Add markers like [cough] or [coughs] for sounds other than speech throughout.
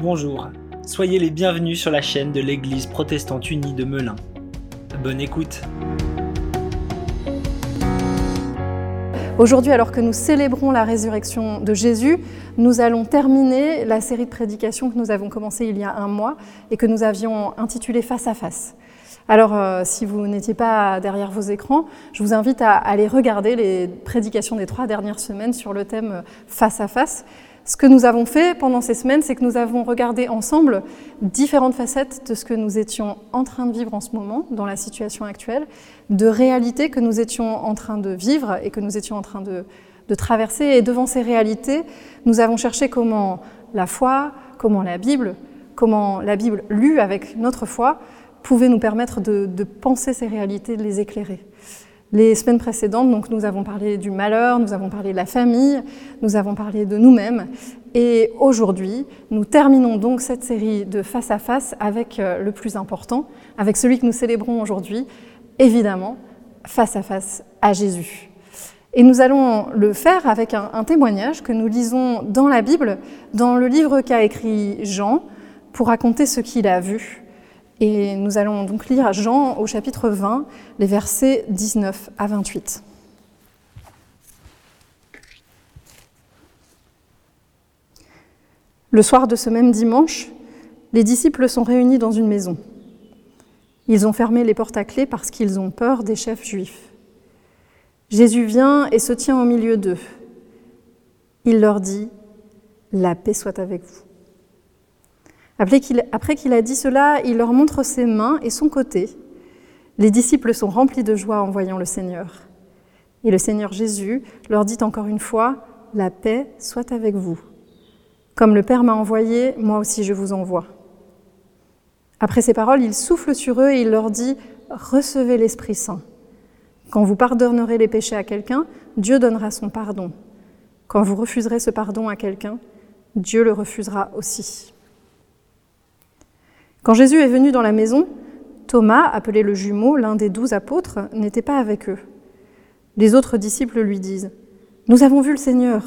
Bonjour, soyez les bienvenus sur la chaîne de l'Église protestante unie de Melun. Bonne écoute. Aujourd'hui, alors que nous célébrons la résurrection de Jésus, nous allons terminer la série de prédications que nous avons commencée il y a un mois et que nous avions intitulée Face à face. Alors, euh, si vous n'étiez pas derrière vos écrans, je vous invite à aller regarder les prédications des trois dernières semaines sur le thème Face à face. Ce que nous avons fait pendant ces semaines, c'est que nous avons regardé ensemble différentes facettes de ce que nous étions en train de vivre en ce moment, dans la situation actuelle, de réalités que nous étions en train de vivre et que nous étions en train de, traverser. Et devant ces réalités, nous avons cherché comment la foi, comment la Bible, comment la Bible lue avec notre foi, pouvait nous permettre de, penser ces réalités, de les éclairer. Les semaines précédentes, donc, nous avons parlé du malheur, nous avons parlé de la famille, nous avons parlé de nous-mêmes. Et aujourd'hui, nous terminons donc cette série de face à face avec euh, le plus important, avec celui que nous célébrons aujourd'hui, évidemment, face à face à Jésus. Et nous allons le faire avec un témoignage que nous lisons dans la Bible, dans le livre qu'a écrit Jean, pour raconter ce qu'il a vu et nous allons donc lire Jean au chapitre 20, les versets 19 à 28. Le soir de ce même dimanche, les disciples sont réunis dans une maison. Ils ont fermé les portes à clé parce qu'ils ont peur des chefs juifs. Jésus vient et se tient au milieu d'eux. Il leur dit, La paix soit avec vous. Après qu'il a dit cela, il leur montre ses mains et son côté. Les disciples sont remplis de joie en voyant le Seigneur. Et le Seigneur Jésus leur dit encore une fois, La paix soit avec vous. Comme le Père m'a envoyé, moi aussi je vous envoie. Après ces paroles, il souffle sur eux et il leur dit, Recevez l'Esprit Saint. Quand vous pardonnerez les péchés à quelqu'un, Dieu donnera son pardon. Quand vous refuserez ce pardon à quelqu'un, Dieu le refusera aussi. Quand Jésus est venu dans la maison, Thomas, appelé le jumeau, l'un des douze apôtres, n'était pas avec eux. Les autres disciples lui disent Nous avons vu le Seigneur.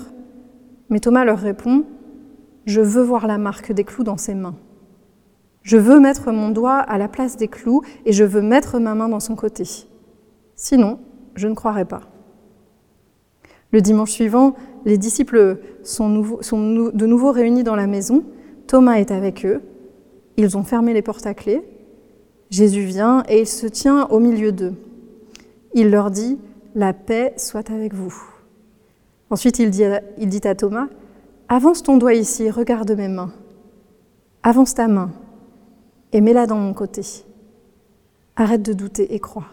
Mais Thomas leur répond Je veux voir la marque des clous dans ses mains. Je veux mettre mon doigt à la place des clous et je veux mettre ma main dans son côté. Sinon, je ne croirai pas. Le dimanche suivant, les disciples sont, de nouveau réunis dans la maison. Thomas est avec eux ils ont fermé les portes à clé. Jésus vient et il se tient au milieu d'eux. Il leur dit, La paix soit avec vous. Ensuite, il dit, à, il dit à Thomas, Avance ton doigt ici, regarde mes mains. Avance ta main et mets-la dans mon côté. Arrête de douter et crois.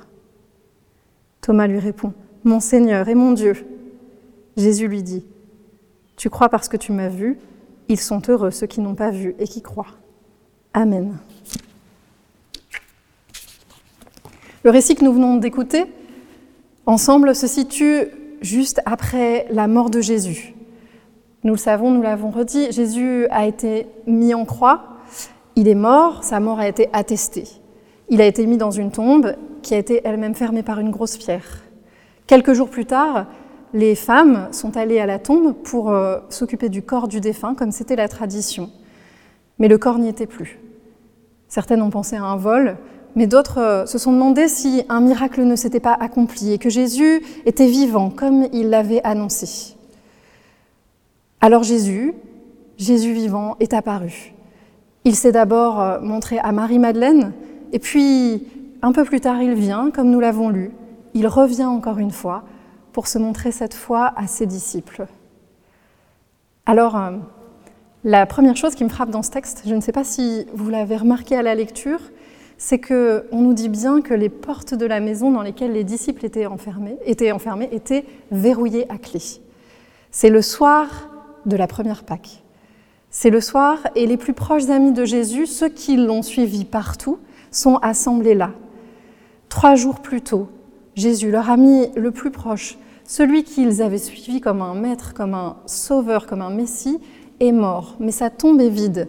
Thomas lui répond, Mon Seigneur et mon Dieu. Jésus lui dit, Tu crois parce que tu m'as vu, ils sont heureux ceux qui n'ont pas vu et qui croient. Amen. Le récit que nous venons d'écouter ensemble se situe juste après la mort de Jésus. Nous le savons, nous l'avons redit, Jésus a été mis en croix, il est mort, sa mort a été attestée. Il a été mis dans une tombe qui a été elle-même fermée par une grosse pierre. Quelques jours plus tard, les femmes sont allées à la tombe pour euh, s'occuper du corps du défunt, comme c'était la tradition. Mais le corps n'y était plus. Certaines ont pensé à un vol, mais d'autres euh, se sont demandé si un miracle ne s'était pas accompli et que Jésus était vivant comme il l'avait annoncé. Alors Jésus, Jésus vivant, est apparu. Il s'est d'abord euh, montré à Marie-Madeleine, et puis un peu plus tard il vient, comme nous l'avons lu, il revient encore une fois pour se montrer cette fois à ses disciples. Alors, euh, la première chose qui me frappe dans ce texte, je ne sais pas si vous l'avez remarqué à la lecture, c'est que on nous dit bien que les portes de la maison dans lesquelles les disciples étaient enfermés étaient, enfermés, étaient verrouillées à clé. C'est le soir de la première Pâque. C'est le soir et les plus proches amis de Jésus, ceux qui l'ont suivi partout, sont assemblés là. Trois jours plus tôt, Jésus, leur ami le plus proche, celui qu'ils avaient suivi comme un maître, comme un sauveur, comme un messie, est mort, mais sa tombe est vide.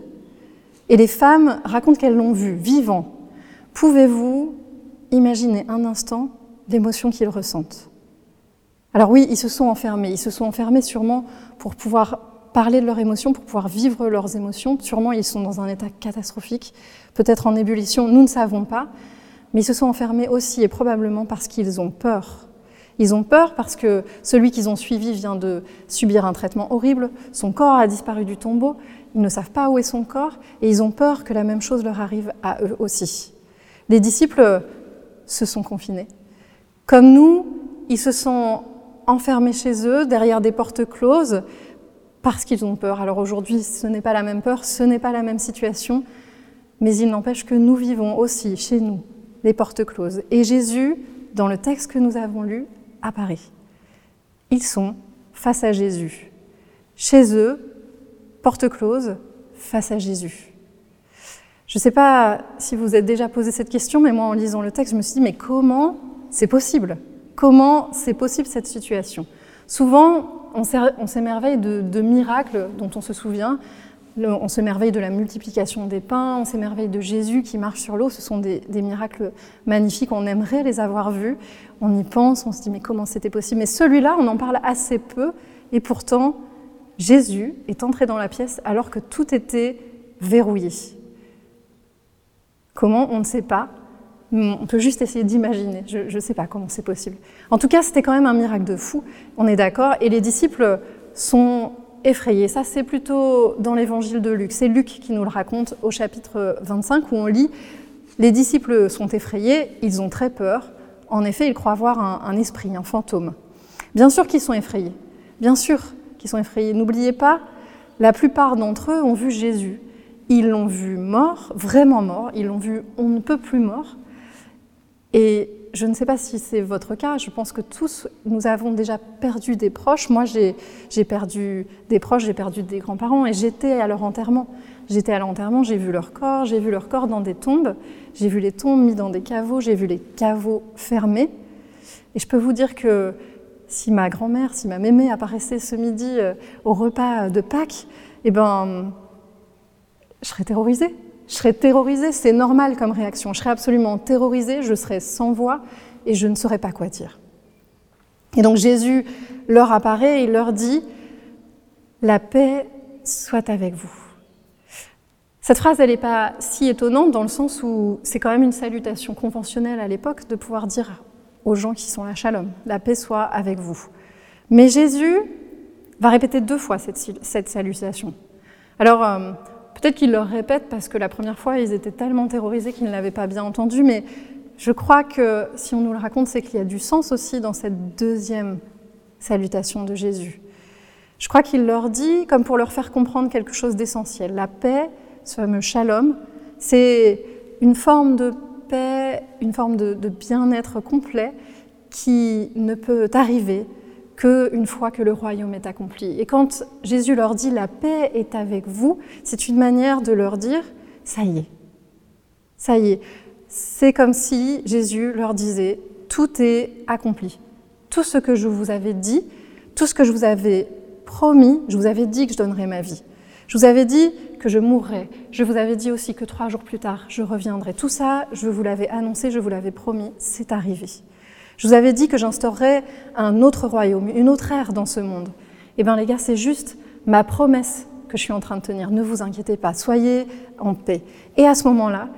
Et les femmes racontent qu'elles l'ont vu, vivant. Pouvez-vous imaginer un instant l'émotion qu'ils ressentent? Alors oui, ils se sont enfermés. Ils se sont enfermés sûrement pour pouvoir parler de leurs émotions, pour pouvoir vivre leurs émotions. Sûrement, ils sont dans un état catastrophique, peut-être en ébullition, nous ne savons pas. Mais ils se sont enfermés aussi et probablement parce qu'ils ont peur. Ils ont peur parce que celui qu'ils ont suivi vient de subir un traitement horrible, son corps a disparu du tombeau, ils ne savent pas où est son corps et ils ont peur que la même chose leur arrive à eux aussi. Les disciples se sont confinés. Comme nous, ils se sont enfermés chez eux, derrière des portes closes, parce qu'ils ont peur. Alors aujourd'hui, ce n'est pas la même peur, ce n'est pas la même situation, mais il n'empêche que nous vivons aussi chez nous les portes closes. Et Jésus, dans le texte que nous avons lu, apparaît. Ils sont face à Jésus. Chez eux, porte close, face à Jésus. Je ne sais pas si vous êtes déjà posé cette question, mais moi, en lisant le texte, je me suis dit, mais comment c'est possible? Comment c'est possible cette situation? Souvent, on s'émerveille de, miracles dont on se souvient. On s'émerveille de la multiplication des pains, on s'émerveille de Jésus qui marche sur l'eau. Ce sont des, miracles magnifiques, on aimerait les avoir vus. On y pense, on se dit mais comment c'était possible? Mais celui-là, on en parle assez peu. Et pourtant, Jésus est entré dans la pièce alors que tout était verrouillé. Comment? On ne sait pas. On peut juste essayer d'imaginer. Je ne sais pas comment c'est possible. En tout cas, c'était quand même un miracle de fou. On est d'accord. Et les disciples sont effrayés. Ça, c'est plutôt dans l'évangile de Luc. C'est Luc qui nous le raconte au chapitre 25 où on lit Les disciples sont effrayés, ils ont très peur. En effet, ils croient voir un, un esprit, un fantôme. Bien sûr qu'ils sont effrayés. Bien sûr qu'ils sont effrayés. N'oubliez pas, la plupart d'entre eux ont vu Jésus. Ils l'ont vu mort, vraiment mort. Ils l'ont vu on ne peut plus mort. Je ne sais pas si c'est votre cas, je pense que tous, nous avons déjà perdu des proches. Moi, j'ai perdu des proches, j'ai perdu des grands-parents et j'étais à leur enterrement. J'étais à l'enterrement, j'ai vu leur corps, j'ai vu leur corps dans des tombes, j'ai vu les tombes mis dans des caveaux, j'ai vu les caveaux fermés. Et je peux vous dire que si ma grand-mère, si ma mémé apparaissait ce midi euh, au repas de Pâques, eh ben, je serais terrorisée. Je serais terrorisée, c'est normal comme réaction. Je serais absolument terrorisée, je serais sans voix et je ne saurais pas quoi dire. Et donc Jésus leur apparaît et leur dit La paix soit avec vous. Cette phrase, elle n'est pas si étonnante dans le sens où c'est quand même une salutation conventionnelle à l'époque de pouvoir dire aux gens qui sont là Shalom, la paix soit avec vous. Mais Jésus va répéter deux fois cette, cette salutation. Alors, euh, Peut-être qu'il leur répète parce que la première fois, ils étaient tellement terrorisés qu'ils ne l'avaient pas bien entendu, mais je crois que si on nous le raconte, c'est qu'il y a du sens aussi dans cette deuxième salutation de Jésus. Je crois qu'il leur dit, comme pour leur faire comprendre quelque chose d'essentiel, la paix, ce fameux shalom, c'est une forme de paix, une forme de, de bien-être complet qui ne peut arriver qu'une fois que le royaume est accompli. Et quand Jésus leur dit la paix est avec vous, c'est une manière de leur dire ça y est, ça y est. C'est comme si Jésus leur disait tout est accompli. Tout ce que je vous avais dit, tout ce que je vous avais promis, je vous avais dit que je donnerais ma vie. Je vous avais dit que je mourrais. Je vous avais dit aussi que trois jours plus tard, je reviendrai. Tout ça, je vous l'avais annoncé, je vous l'avais promis, c'est arrivé. Je vous avais dit que j'instaurerais un autre royaume, une autre ère dans ce monde. Eh bien les gars, c'est juste ma promesse que je suis en train de tenir. Ne vous inquiétez pas, soyez en paix. Et à ce moment-là,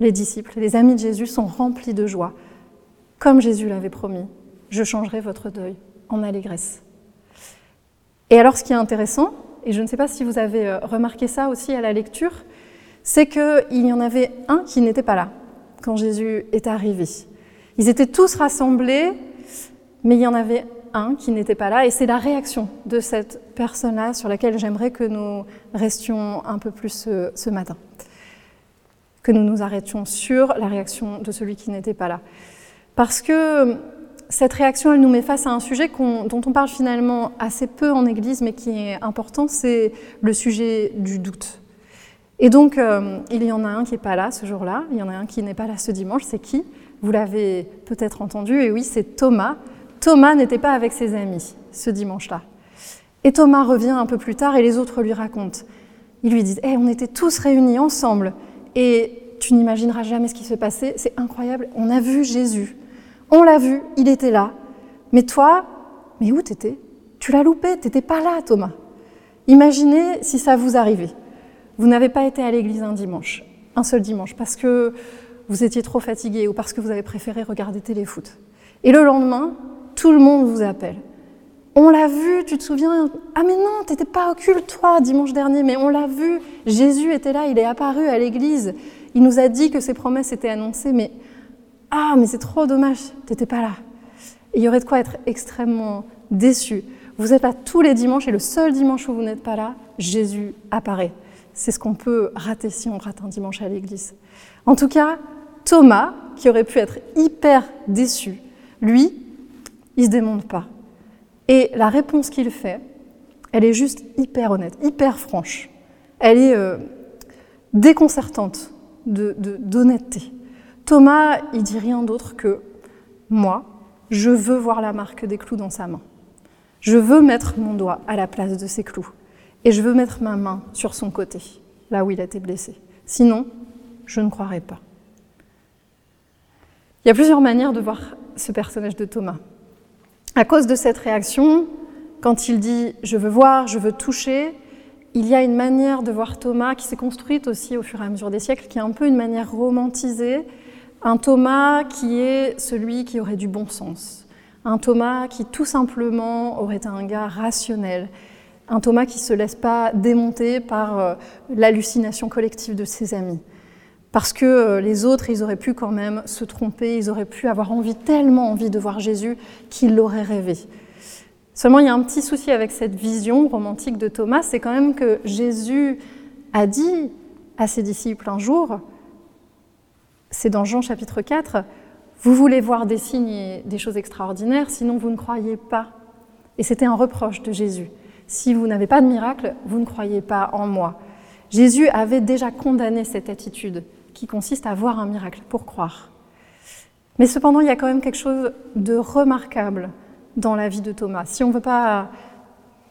les disciples, les amis de Jésus sont remplis de joie. Comme Jésus l'avait promis, je changerai votre deuil en allégresse. Et alors ce qui est intéressant, et je ne sais pas si vous avez euh, remarqué ça aussi à la lecture, c'est qu'il y en avait un qui n'était pas là quand Jésus est arrivé. Ils étaient tous rassemblés, mais il y en avait un qui n'était pas là, et c'est la réaction de cette personne-là sur laquelle j'aimerais que nous restions un peu plus ce, ce, matin, que nous nous arrêtions sur la réaction de celui qui n'était pas là. Parce que cette réaction, elle nous met face à un sujet dont on parle finalement assez peu en Église, mais qui est important, c'est le sujet du doute. Et donc, euh, il y en a un qui n'est pas là ce jour-là, il y en a un qui n'est pas là ce dimanche, c'est qui? Vous l'avez peut-être entendu, et oui, c'est Thomas. Thomas n'était pas avec ses amis ce dimanche-là. Et Thomas revient un peu plus tard et les autres lui racontent. Ils lui disent hey, on était tous réunis ensemble et tu n'imagineras jamais ce qui se passait, c'est incroyable. On a vu Jésus. On l'a vu, il était là. Mais toi, mais où t'étais? Tu l'as loupé, t'étais pas là, Thomas. Imaginez si ça vous arrivait. Vous n'avez pas été à l'église un dimanche, un seul dimanche, parce que vous étiez trop fatigué ou parce que vous avez préféré regarder téléfoot. Et le lendemain, tout le monde vous appelle. On l'a vu, tu te souviens? Ah mais non, t'étais pas au culte toi dimanche dernier, mais on l'a vu. Jésus était là, il est apparu à l'église. Il nous a dit que ses promesses étaient annoncées, mais ah mais c'est trop dommage, t'étais pas là. il y aurait de quoi être extrêmement déçu. Vous êtes là tous les dimanches et le seul dimanche où vous n'êtes pas là, Jésus apparaît. C'est ce qu'on peut rater si on rate un dimanche à l'église. En tout cas, Thomas, qui aurait pu être hyper déçu, lui, il se démonte pas. Et la réponse qu'il fait, elle est juste hyper honnête, hyper franche. Elle est euh, déconcertante d'honnêteté. De, Thomas, il dit rien d'autre que moi, je veux voir la marque des clous dans sa main. Je veux mettre mon doigt à la place de ces clous. Et je veux mettre ma main sur son côté, là où il a été blessé. Sinon, je ne croirai pas. Il y a plusieurs manières de voir ce personnage de Thomas. À cause de cette réaction, quand il dit je veux voir, je veux toucher, il y a une manière de voir Thomas qui s'est construite aussi au fur et à mesure des siècles, qui est un peu une manière romantisée. Un Thomas qui est celui qui aurait du bon sens. Un Thomas qui tout simplement aurait un gars rationnel. Un Thomas qui ne se laisse pas démonter par euh, l'hallucination collective de ses amis. Parce que euh, les autres, ils auraient pu quand même se tromper, ils auraient pu avoir envie, tellement envie de voir Jésus, qu'ils l'auraient rêvé. Seulement, il y a un petit souci avec cette vision romantique de Thomas, c'est quand même que Jésus a dit à ses disciples un jour, c'est dans Jean chapitre 4, vous voulez voir des signes et des choses extraordinaires, sinon vous ne croyez pas. Et c'était un reproche de Jésus. Si vous n'avez pas de miracle, vous ne croyez pas en moi. Jésus avait déjà condamné cette attitude qui consiste à voir un miracle pour croire. Mais cependant, il y a quand même quelque chose de remarquable dans la vie de Thomas. Si on ne veut pas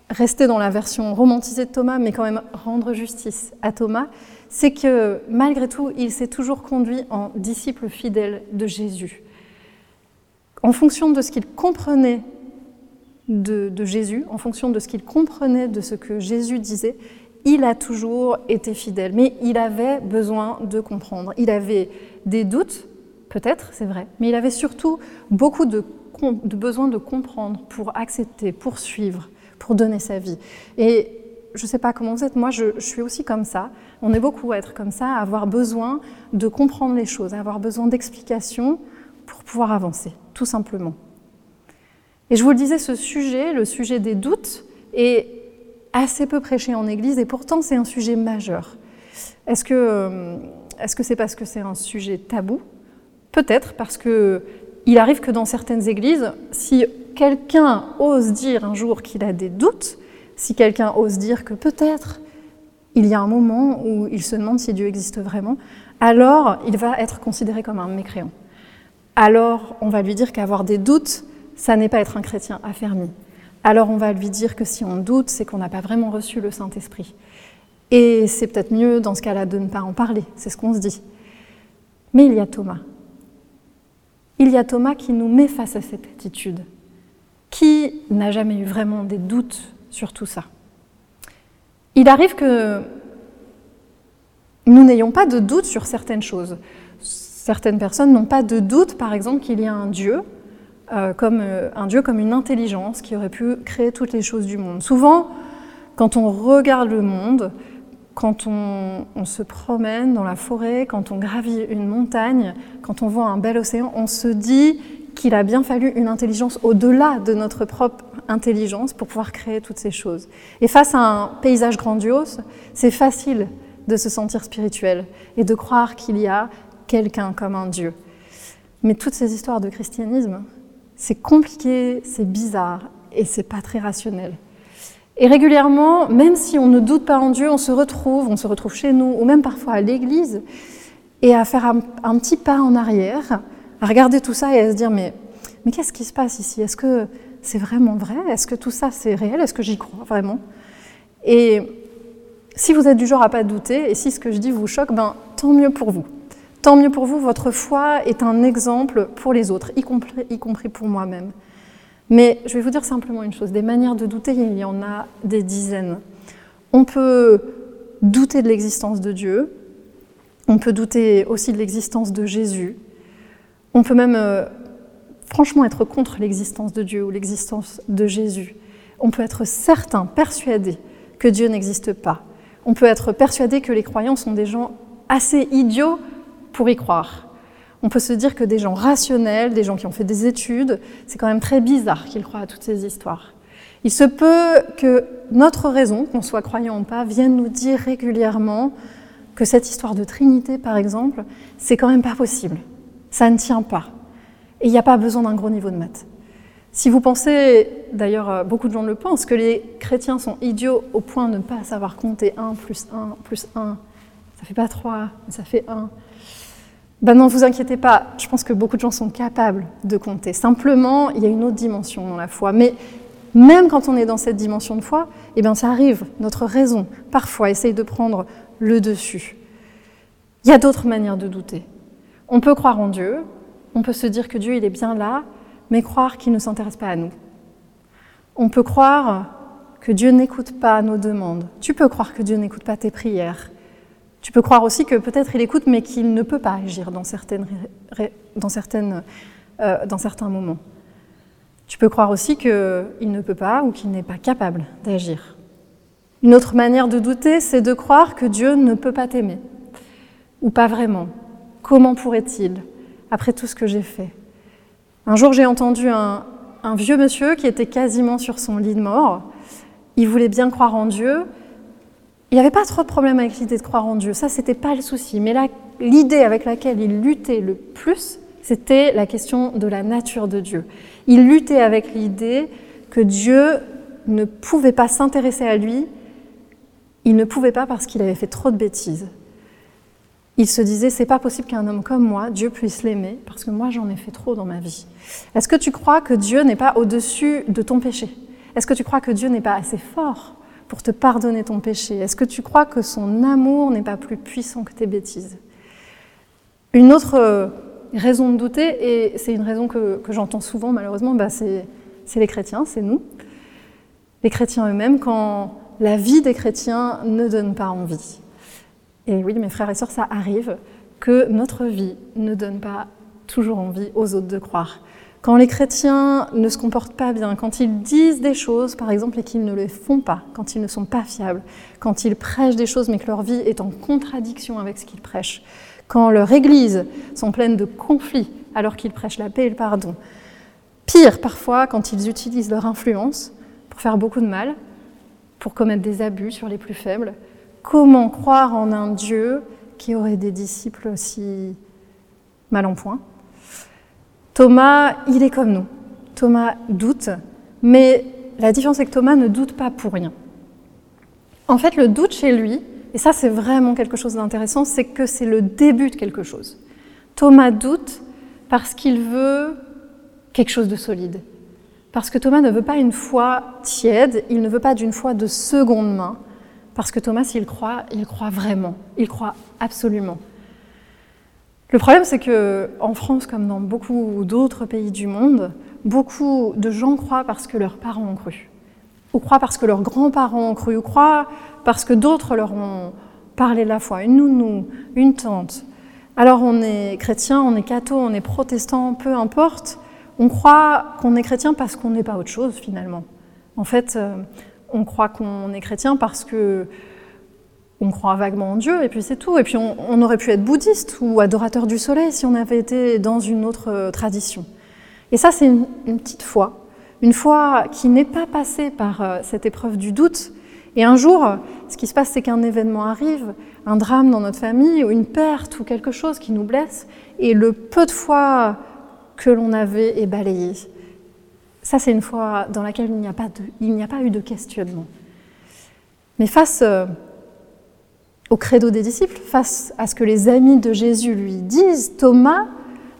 rester dans la version romantisée de Thomas, mais quand même rendre justice à Thomas, c'est que malgré tout, il s'est toujours conduit en disciple fidèle de Jésus. En fonction de ce qu'il comprenait de, de, Jésus, en fonction de ce qu'il comprenait de ce que Jésus disait, il a toujours été fidèle, mais il avait besoin de comprendre. Il avait des doutes, peut-être, c'est vrai, mais il avait surtout beaucoup de, besoin de comprendre pour accepter, pour suivre, pour donner sa vie. Et je ne sais pas comment vous êtes, moi je, je, suis aussi comme ça. On est beaucoup à être comme ça, à avoir besoin de comprendre les choses, à avoir besoin d'explications pour pouvoir avancer, tout simplement. Et je vous le disais, ce sujet, le sujet des doutes, est assez peu prêché en Église et pourtant c'est un sujet majeur. Est-ce que euh, est-ce que c'est parce que c'est un sujet tabou? Peut-être parce que il arrive que dans certaines églises, si quelqu'un ose dire un jour qu'il a des doutes, si quelqu'un ose dire que peut-être il y a un moment où il se demande si Dieu existe vraiment, alors il va être considéré comme un mécréant. Alors on va lui dire qu'avoir des doutes, ça n'est pas être un chrétien affermi alors on va lui dire que si on doute, c'est qu'on n'a pas vraiment reçu le Saint-Esprit. Et c'est peut-être mieux dans ce cas-là de ne pas en parler, c'est ce qu'on se dit. Mais il y a Thomas. Il y a Thomas qui nous met face à cette attitude. Qui n'a jamais eu vraiment des doutes sur tout ça Il arrive que nous n'ayons pas de doute sur certaines choses. Certaines personnes n'ont pas de doute, par exemple, qu'il y a un Dieu euh, comme euh, un Dieu comme une intelligence qui aurait pu créer toutes les choses du monde. Souvent, quand on regarde le monde, quand on, se promène dans la forêt, quand on gravit une montagne, quand on voit un bel océan, on se dit qu'il a bien fallu une intelligence au-delà de notre propre intelligence pour pouvoir créer toutes ces choses. Et face à un paysage grandiose, c'est facile de se sentir spirituel et de croire qu'il y a quelqu'un comme un Dieu. Mais toutes ces histoires de christianisme, c'est compliqué, c'est bizarre et c'est pas très rationnel. Et régulièrement, même si on ne doute pas en Dieu, on se retrouve, on se retrouve chez nous ou même parfois à l'église et à faire un, petit pas en arrière, à regarder tout ça et à se dire mais, mais qu'est-ce qui se passe ici? Est-ce que c'est vraiment vrai? Est-ce que tout ça c'est réel? Est-ce que j'y crois vraiment? Et si vous êtes du genre à pas douter et si ce que je dis vous choque, ben tant mieux pour vous. Tant mieux pour vous, votre foi est un exemple pour les autres, y compris, y compris pour moi-même. Mais je vais vous dire simplement une chose, des manières de douter, il y en a des dizaines. On peut douter de l'existence de Dieu, on peut douter aussi de l'existence de Jésus, on peut même euh, franchement être contre l'existence de Dieu ou l'existence de Jésus. On peut être certain, persuadé que Dieu n'existe pas. On peut être persuadé que les croyants sont des gens assez idiots pour y croire. On peut se dire que des gens rationnels, des gens qui ont fait des études, c'est quand même très bizarre qu'ils croient à toutes ces histoires. Il se peut que notre raison, qu'on soit croyant ou pas, vienne nous dire régulièrement que cette histoire de Trinité, par exemple, c'est quand même pas possible. Ça ne tient pas. Et il n'y a pas besoin d'un gros niveau de maths. Si vous pensez, d'ailleurs euh, beaucoup de gens le pensent, que les chrétiens sont idiots au point de ne pas savoir compter 1 plus 1 plus 1, ça fait pas 3, ça fait 1. Ben non, vous inquiétez pas, je pense que beaucoup de gens sont capables de compter. Simplement, il y a une autre dimension dans la foi. Mais même quand on est dans cette dimension de foi, eh bien ça arrive, notre raison, parfois, essaye de prendre le dessus. Il y a d'autres manières de douter. On peut croire en Dieu, on peut se dire que Dieu, il est bien là, mais croire qu'il ne s'intéresse pas à nous. On peut croire que Dieu n'écoute pas nos demandes. Tu peux croire que Dieu n'écoute pas tes prières. Tu peux croire aussi que peut-être il écoute, mais qu'il ne peut pas agir dans, euh, certains moments. Tu peux croire aussi qu'il ne peut pas ou qu'il n'est pas capable d'agir. Une autre manière de douter, c'est de croire que Dieu ne peut pas t'aimer, ou pas vraiment. Comment pourrait-il, après tout ce que j'ai fait? Un jour, j'ai entendu un, un, vieux monsieur qui était quasiment sur son lit de mort. Il voulait bien croire en Dieu. Il n'y avait pas trop de problème avec l'idée de croire en Dieu, ça, c'était pas le souci. Mais l'idée avec laquelle il luttait le plus, c'était la question de la nature de Dieu. Il luttait avec l'idée que Dieu ne pouvait pas s'intéresser à lui il ne pouvait pas parce qu'il avait fait trop de bêtises. Il se disait, c'est pas possible qu'un homme comme moi, Dieu puisse l'aimer, parce que moi j'en ai fait trop dans ma vie. Est-ce que tu crois que Dieu n'est pas au-dessus de ton péché? Est-ce que tu crois que Dieu n'est pas assez fort? Pour te pardonner ton péché Est-ce que tu crois que son amour n'est pas plus puissant que tes bêtises? Une autre euh, raison de douter, et c'est une raison que, j'entends souvent malheureusement, bah c'est les chrétiens, c'est nous. Les chrétiens eux-mêmes, quand la vie des chrétiens ne donne pas envie. Et oui, mes frères et sœurs, ça arrive que notre vie ne donne pas toujours envie aux autres de croire. Quand les chrétiens ne se comportent pas bien, quand ils disent des choses, par exemple, et qu'ils ne les font pas, quand ils ne sont pas fiables, quand ils prêchent des choses mais que leur vie est en contradiction avec ce qu'ils prêchent, quand leurs églises sont pleines de conflits alors qu'ils prêchent la paix et le pardon, pire parfois quand ils utilisent leur influence pour faire beaucoup de mal, pour commettre des abus sur les plus faibles Comment croire en un Dieu qui aurait des disciples aussi mal en point? Thomas, il est comme nous. Thomas doute, mais la différence est que Thomas ne doute pas pour rien. En fait, le doute chez lui, et ça c'est vraiment quelque chose d'intéressant, c'est que c'est le début de quelque chose. Thomas doute parce qu'il veut quelque chose de solide. Parce que Thomas ne veut pas une foi tiède, il ne veut pas d'une foi de seconde main. Parce que Thomas, s'il croit, il croit vraiment, il croit absolument. Le problème, c'est que en France, comme dans beaucoup d'autres pays du monde, beaucoup de gens croient parce que leurs parents ont cru, ou croient parce que leurs grands-parents ont cru, ou croient parce que d'autres leur ont parlé de la foi, une nounou, une tante. Alors on est chrétien, on est catho, on est protestant, peu importe, on croit qu'on est chrétien parce qu'on n'est pas autre chose finalement. En fait, euh, on croit qu'on est chrétien parce que on croit vaguement en Dieu et puis c'est tout. Et puis on, aurait pu être bouddhiste ou adorateur du soleil si on avait été dans une autre euh, tradition. Et ça, c'est une, petite foi, une foi qui n'est pas passée par euh, cette épreuve du doute. Et un jour, ce qui se passe, c'est qu'un événement arrive, un drame dans notre famille, ou une perte, ou quelque chose qui nous blesse, et le peu de foi que l'on avait est balayé. Ça, c'est une foi dans laquelle il n'y a, pas a pas eu de questionnement. Mais face euh, au credo des disciples, face à ce que les amis de Jésus lui disent, Thomas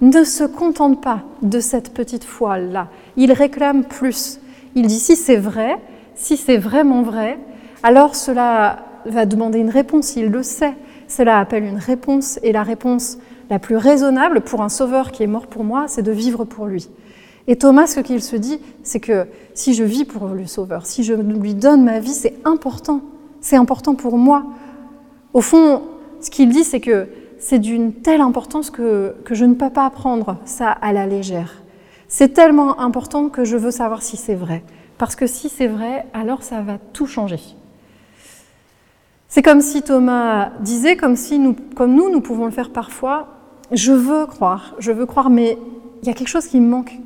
ne se contente pas de cette petite foi-là. Il réclame plus. Il dit, si c'est vrai, si c'est vraiment vrai, alors cela va demander une réponse, il le sait. Cela appelle une réponse, et la réponse la plus raisonnable pour un sauveur qui est mort pour moi, c'est de vivre pour lui. Et Thomas, ce qu'il se dit, c'est que si je vis pour le sauveur, si je lui donne ma vie, c'est important c'est important pour moi. Au fond, ce qu'il dit, c'est que c'est d'une telle importance que, que je ne peux pas prendre ça à la légère. C'est tellement important que je veux savoir si c'est vrai. Parce que si c'est vrai, alors ça va tout changer. C'est comme si Thomas disait, comme, si nous, comme nous, nous pouvons le faire parfois, je veux croire, je veux croire, mais il y a quelque chose qui me manque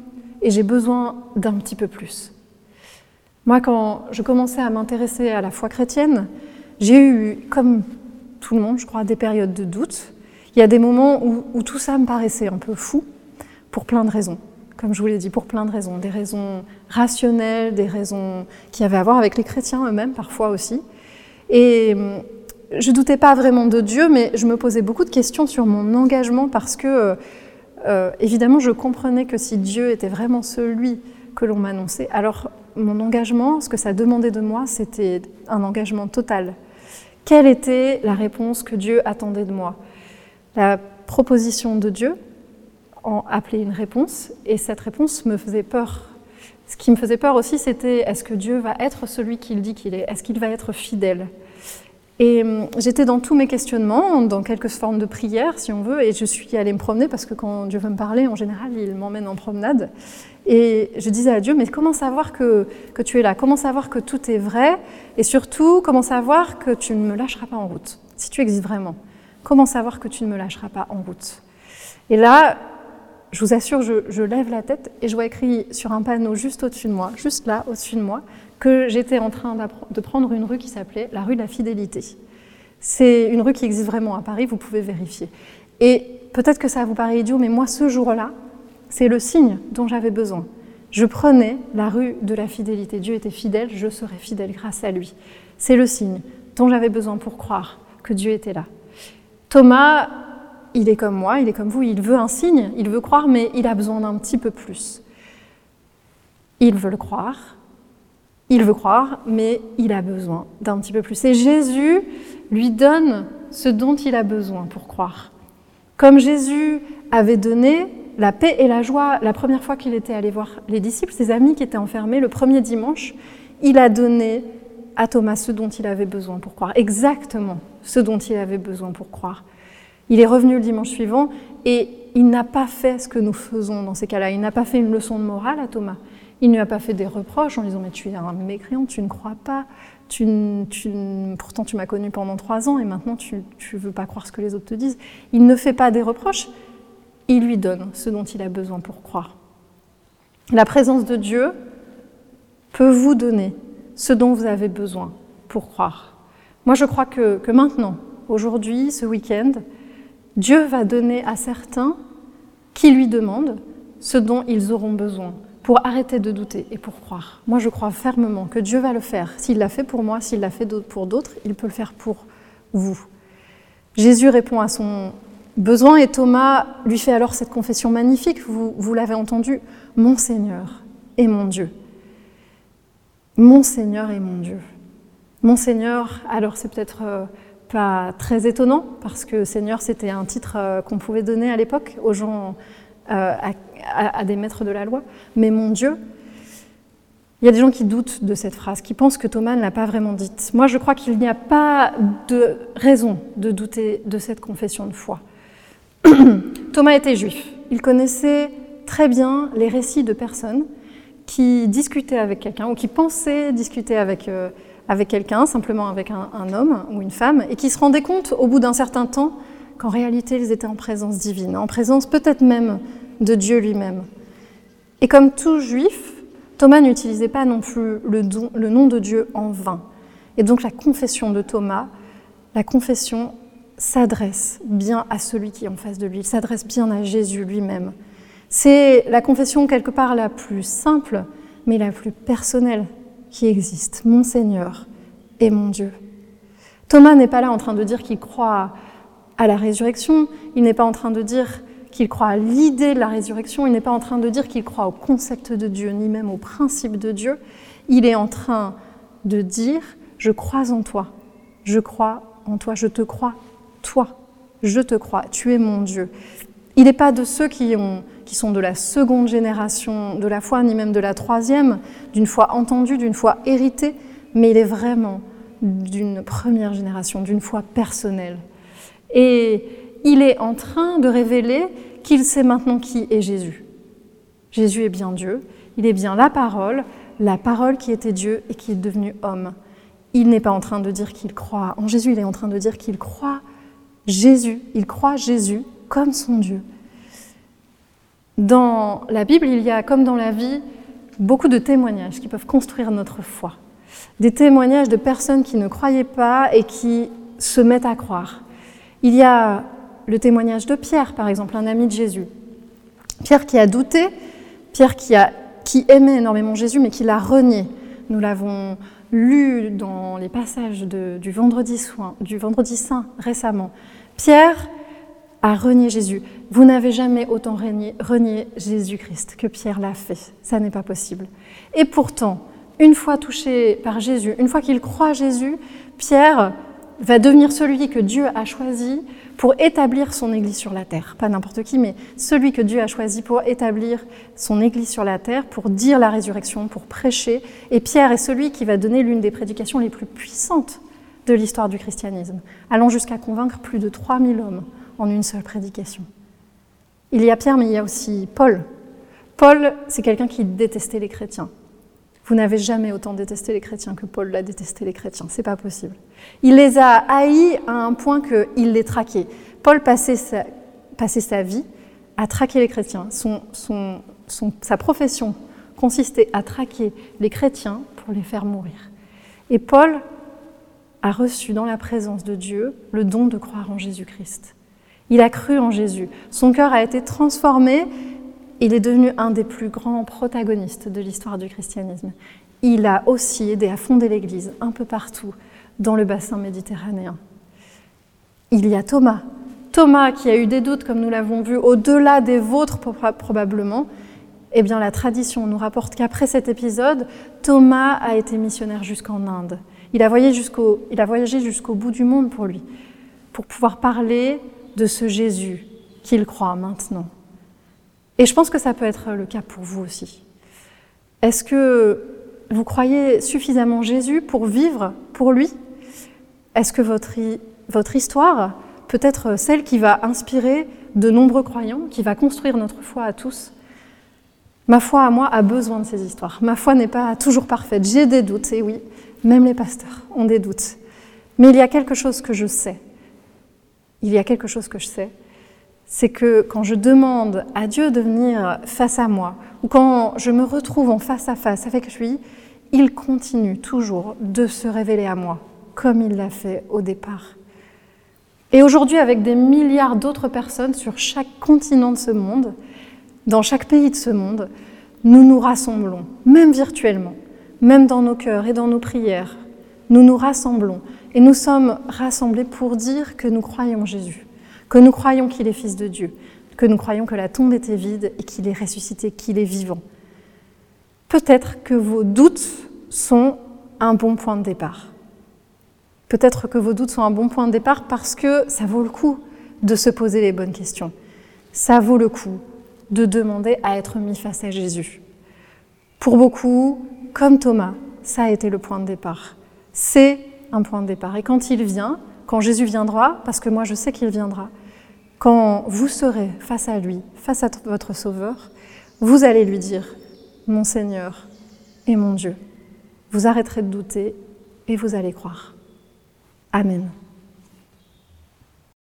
et j'ai besoin d'un petit peu plus. Moi, quand je commençais à m'intéresser à la foi chrétienne, j'ai eu, comme tout le monde, je crois, des périodes de doute. Il y a des moments où, tout ça me paraissait un peu fou, pour plein de raisons comme je vous l'ai dit, pour plein de raisons. Des raisons rationnelles, des raisons qui avaient à voir avec les chrétiens eux-mêmes parfois aussi. Et hum, je doutais pas vraiment de Dieu, mais je me posais beaucoup de questions sur mon engagement parce que, euh, évidemment, je comprenais que si Dieu était vraiment celui que l'on m'annonçait, alors mon engagement, ce que ça demandait de moi, c'était un engagement total. Quelle était la réponse que Dieu attendait de moi? La proposition de Dieu, en appeler une réponse, et cette réponse me faisait peur. Ce qui me faisait peur aussi, c'était est-ce que Dieu va être celui qu'il dit qu'il est? Est-ce qu'il va être fidèle? Et hum, j'étais dans tous mes questionnements, dans quelques formes de prière, si on veut, et je suis allée me promener parce que quand Dieu veut me parler, en général, il m'emmène en promenade. Et je disais à Dieu, mais comment savoir que, tu es là? Comment savoir que tout est vrai? Et surtout, comment savoir que tu ne me lâcheras pas en route? Si tu existes vraiment, comment savoir que tu ne me lâcheras pas en route? Et là, je vous assure, je, lève la tête et je vois écrit sur un panneau juste au-dessus de moi, juste là, au-dessus de moi, que j'étais en train de prendre une rue qui s'appelait la rue de la Fidélité. C'est une rue qui existe vraiment à Paris, vous pouvez vérifier. Et peut-être que ça vous paraît idiot, mais moi, ce jour-là, c'est le signe dont j'avais besoin. Je prenais la rue de la fidélité. Dieu était fidèle, je serai fidèle grâce à lui. C'est le signe dont j'avais besoin pour croire que Dieu était là. Thomas il est comme moi, il est comme vous, il veut un signe, il veut croire, mais il a besoin d'un petit peu plus. Il veut le croire, il veut croire, mais il a besoin d'un petit peu plus. Et Jésus lui donne ce dont il a besoin pour croire. Comme Jésus avait donné la paix et la joie la première fois qu'il était allé voir les disciples, ses amis qui étaient enfermés le premier dimanche, il a donné à Thomas ce dont il avait besoin pour croire, exactement ce dont il avait besoin pour croire. Il est revenu le dimanche suivant et il n'a pas fait ce que nous faisons dans ces cas-là. Il n'a pas fait une leçon de morale à Thomas. Il ne lui a pas fait des reproches en disant Mais tu es un mécréant, tu ne crois pas, tu, pourtant tu m'as connu pendant trois ans et maintenant tu ne veux pas croire ce que les autres te disent. Il ne fait pas des reproches, il lui donne ce dont il a besoin pour croire. La présence de Dieu peut vous donner ce dont vous avez besoin pour croire. Moi je crois que, que maintenant, aujourd'hui, ce week-end, Dieu va donner à certains qui lui demandent ce dont ils auront besoin pour arrêter de douter et pour croire. Moi, je crois fermement que Dieu va le faire. S'il l'a fait pour moi, s'il l'a fait pour d'autres, il peut le faire pour vous. Jésus répond à son besoin et Thomas lui fait alors cette confession magnifique, vous, l'avez entendu, mon Seigneur et mon Dieu. Mon Seigneur et mon Dieu. Mon Seigneur, alors c'est peut-être... Euh, pas très étonnant, parce que Seigneur, c'était un titre euh, qu'on pouvait donner à l'époque aux gens, euh, à, des maîtres de la loi. Mais mon Dieu, il y a des gens qui doutent de cette phrase, qui pensent que Thomas ne l'a pas vraiment dite. Moi, je crois qu'il n'y a pas de raison de douter de cette confession de foi. [coughs] Thomas était juif. Il connaissait très bien les récits de personnes qui discutaient avec quelqu'un ou qui pensaient discuter avec euh, avec quelqu'un, simplement avec un, homme ou une femme, et qui se rendaient compte au bout d'un certain temps qu'en réalité ils étaient en présence divine, en présence peut-être même de Dieu lui-même. Et comme tout juif, Thomas n'utilisait pas non plus le, le nom de Dieu en vain. Et donc la confession de Thomas, la confession s'adresse bien à celui qui est en face de lui, il s'adresse bien à Jésus lui-même. C'est la confession quelque part la plus simple, mais la plus personnelle qui existe, mon Seigneur et mon Dieu. Thomas n'est pas là en train de dire qu'il croit à la résurrection, il n'est pas en train de dire qu'il croit à l'idée de la résurrection, il n'est pas en train de dire qu'il croit au concept de Dieu, ni même au principe de Dieu. Il est en train de dire, je crois en toi, je crois en toi, je te crois, toi, je te crois, tu es mon Dieu. Il n'est pas de ceux qui, ont, qui sont de la seconde génération de la foi, ni même de la troisième, d'une foi entendue, d'une foi héritée, mais il est vraiment d'une première génération, d'une foi personnelle. Et il est en train de révéler qu'il sait maintenant qui est Jésus. Jésus est bien Dieu, il est bien la parole, la parole qui était Dieu et qui est devenu homme. Il n'est pas en train de dire qu'il croit en Jésus, il est en train de dire qu'il croit Jésus, il croit Jésus comme son Dieu. Dans la Bible, il y a, comme dans la vie, beaucoup de témoignages qui peuvent construire notre foi. Des témoignages de personnes qui ne croyaient pas et qui se mettent à croire. Il y a le témoignage de Pierre, par exemple, un ami de Jésus. Pierre qui a douté, Pierre qui, a, qui aimait énormément Jésus, mais qui l'a renié. Nous l'avons lu dans les passages du, vendredi soin, du vendredi saint récemment. Pierre a renié Jésus. Vous n'avez jamais autant renié Jésus-Christ que Pierre l'a fait. Ça n'est pas possible. Et pourtant, une fois touché par Jésus, une fois qu'il croit Jésus, Pierre va devenir celui que Dieu a choisi pour établir son Église sur la terre. Pas n'importe qui, mais celui que Dieu a choisi pour établir son Église sur la terre, pour dire la résurrection, pour prêcher. Et Pierre est celui qui va donner l'une des prédications les plus puissantes de l'histoire du christianisme, allant jusqu'à convaincre plus de 3000 hommes en une seule prédication. Il y a Pierre, mais il y a aussi Paul. Paul, c'est quelqu'un qui détestait les chrétiens. Vous n'avez jamais autant détesté les chrétiens que Paul l'a détesté les chrétiens. C'est pas possible. Il les a haïs à un point qu'il les traquait. Paul passait sa, sa, vie à traquer les chrétiens. sa profession consistait à traquer les chrétiens pour les faire mourir. Et Paul a reçu dans la présence de Dieu le don de croire en Jésus-Christ. Il a cru en Jésus. Son cœur a été transformé il est devenu un des plus grands protagonistes de l'histoire du christianisme. Il a aussi aidé à fonder l'Église un peu partout dans le bassin méditerranéen. Il y a Thomas. Thomas qui a eu des doutes, comme nous l'avons vu, au-delà des vôtres probablement. Eh bien, la tradition nous rapporte qu'après cet épisode, Thomas a été missionnaire jusqu'en Inde. Il a voyagé jusqu'au, bout du monde pour lui, pour pouvoir parler de ce Jésus qu'il croit maintenant. Et je pense que ça peut être le cas pour vous aussi. Est-ce que vous croyez suffisamment Jésus pour vivre pour lui? Est-ce que votre, votre histoire peut être celle qui va inspirer de nombreux croyants, qui va construire notre foi à tous? Ma foi à moi a besoin de ces histoires. Ma foi n'est pas toujours parfaite. J'ai des doutes, et oui, même les pasteurs ont des doutes. Mais il y a quelque chose que je sais. Il y a quelque chose que je sais, c'est que quand je demande à Dieu de venir face à moi, ou quand je me retrouve en face à face avec lui, il continue toujours de se révéler à moi, comme il l'a fait au départ. Et aujourd'hui, avec des milliards d'autres personnes sur chaque continent de ce monde, dans chaque pays de ce monde, nous nous rassemblons, même virtuellement, même dans nos cœurs et dans nos prières. Nous nous rassemblons et nous sommes rassemblés pour dire que nous croyons Jésus que nous croyons qu'il est Fils de Dieu, que nous croyons que la tombe était vide et qu'il est ressuscité, qu'il est vivant. Peut-être que vos doutes sont un bon point de départ. Peut-être que vos doutes sont un bon point de départ parce que ça vaut le coup de se poser les bonnes questions. Ça vaut le coup de demander à être mis face à Jésus. Pour beaucoup, comme Thomas, ça a été le point de départ. C'est un point de départ. Et quand il vient, quand Jésus viendra, parce que moi je sais qu'il viendra, quand vous serez face à lui, face à votre Sauveur, vous allez lui dire, mon Seigneur et mon Dieu. Vous arrêterez de douter et vous allez croire. Amen.